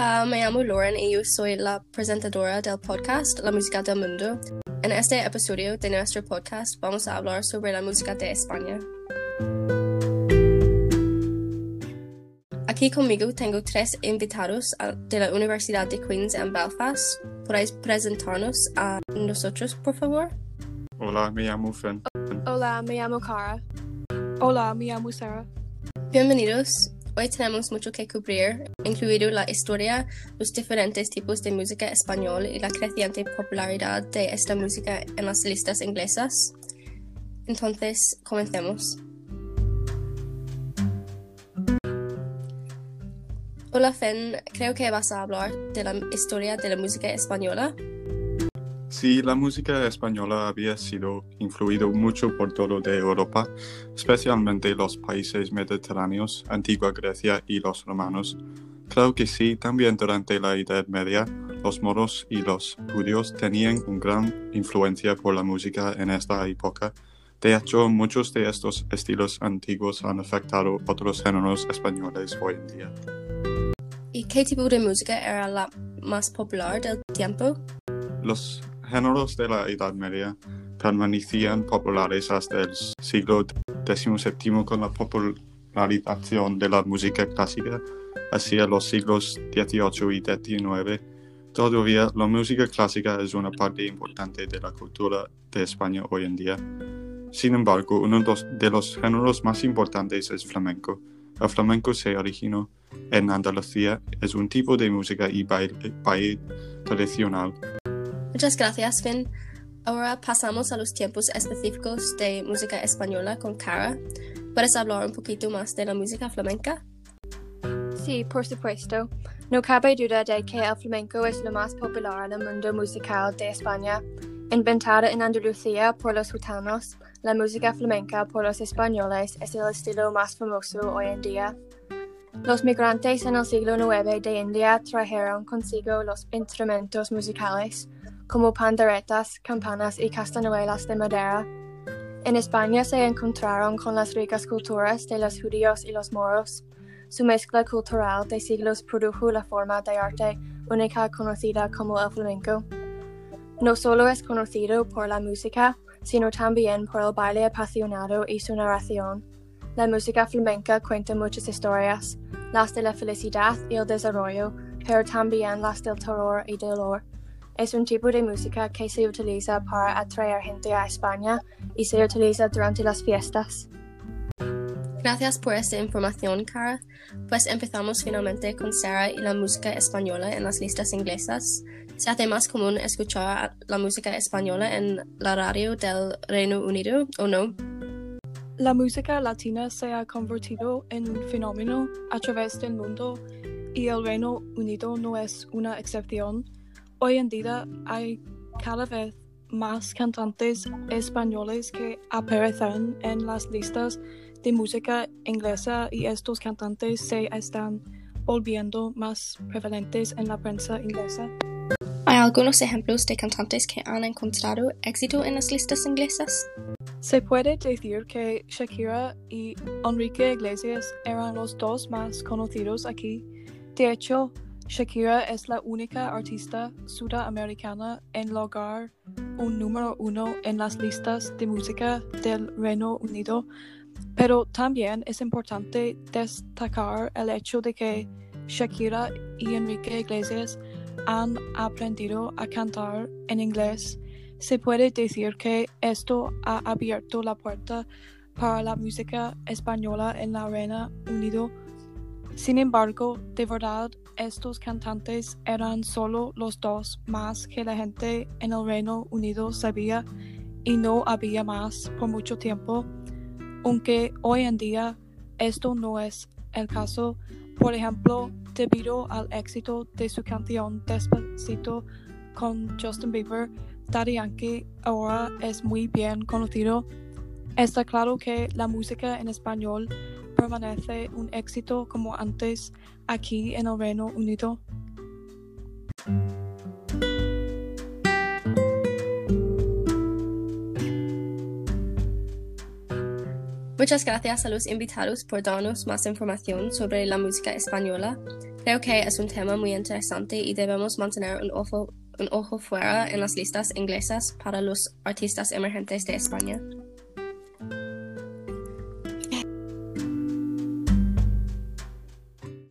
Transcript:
Hola, me llamo Lauren y yo soy la presentadora del podcast La Música del Mundo. En este episodio de nuestro podcast vamos a hablar sobre la música de España. Aquí conmigo tengo tres invitados de la Universidad de Queens en Belfast. ¿Podéis presentarnos a nosotros, por favor? Hola, me llamo Finn. Hola, me llamo Cara. Hola, me llamo Sarah. Bienvenidos. Hoy tenemos mucho que cubrir, incluido la historia, los diferentes tipos de música español y la creciente popularidad de esta música en las listas inglesas. Entonces, comencemos. Hola Finn, creo que vas a hablar de la historia de la música española. Sí, la música española había sido influido mucho por todo de Europa, especialmente los países mediterráneos, antigua Grecia y los romanos. Claro que sí, también durante la Edad Media, los moros y los judíos tenían una gran influencia por la música en esta época. De hecho, muchos de estos estilos antiguos han afectado otros géneros españoles hoy en día. ¿Y qué tipo de música era la más popular del tiempo? Los géneros de la Edad Media permanecían populares hasta el siglo XVII con la popularización de la música clásica hacia los siglos XVIII y XIX. Todavía la música clásica es una parte importante de la cultura de España hoy en día. Sin embargo, uno de los géneros más importantes es flamenco. El flamenco se originó en Andalucía, es un tipo de música y baile tradicional Muchas gracias, Finn. Ahora pasamos a los tiempos específicos de música española con Cara. ¿Puedes hablar un poquito más de la música flamenca? Sí, por supuesto. No cabe duda de que el flamenco es lo más popular en el mundo musical de España. Inventada en Andalucía por los gitanos, la música flamenca por los españoles es el estilo más famoso hoy en día. Los migrantes en el siglo IX de India trajeron consigo los instrumentos musicales, como panderetas, campanas y castañuelas de madera. En España se encontraron con las ricas culturas de los judíos y los moros. Su mezcla cultural de siglos produjo la forma de arte única conocida como el flamenco. No solo es conocido por la música, sino también por el baile apasionado y su narración. La música flamenca cuenta muchas historias, las de la felicidad y el desarrollo, pero también las del terror y dolor. Es un tipo de música que se utiliza para atraer gente a España y se utiliza durante las fiestas. Gracias por esta información, Cara. Pues empezamos finalmente con Sarah y la música española en las listas inglesas. Se hace más común escuchar la música española en la radio del Reino Unido, ¿o no? La música latina se ha convertido en un fenómeno a través del mundo y el Reino Unido no es una excepción. Hoy en día hay cada vez más cantantes españoles que aparecen en las listas de música inglesa y estos cantantes se están volviendo más prevalentes en la prensa inglesa. ¿Hay algunos ejemplos de cantantes que han encontrado éxito en las listas inglesas? Se puede decir que Shakira y Enrique Iglesias eran los dos más conocidos aquí. De hecho, Shakira es la única artista sudamericana en lograr un número uno en las listas de música del Reino Unido, pero también es importante destacar el hecho de que Shakira y Enrique Iglesias han aprendido a cantar en inglés. Se puede decir que esto ha abierto la puerta para la música española en la Reino Unido. Sin embargo, de verdad estos cantantes eran solo los dos más que la gente en el Reino Unido sabía y no había más por mucho tiempo, aunque hoy en día esto no es el caso. Por ejemplo, debido al éxito de su canción Despacito con Justin Bieber, Daddy Yankee ahora es muy bien conocido. Está claro que la música en español permanece un éxito como antes aquí en el Reino Unido. Muchas gracias a los invitados por darnos más información sobre la música española. Creo que es un tema muy interesante y debemos mantener un ojo, un ojo fuera en las listas inglesas para los artistas emergentes de España.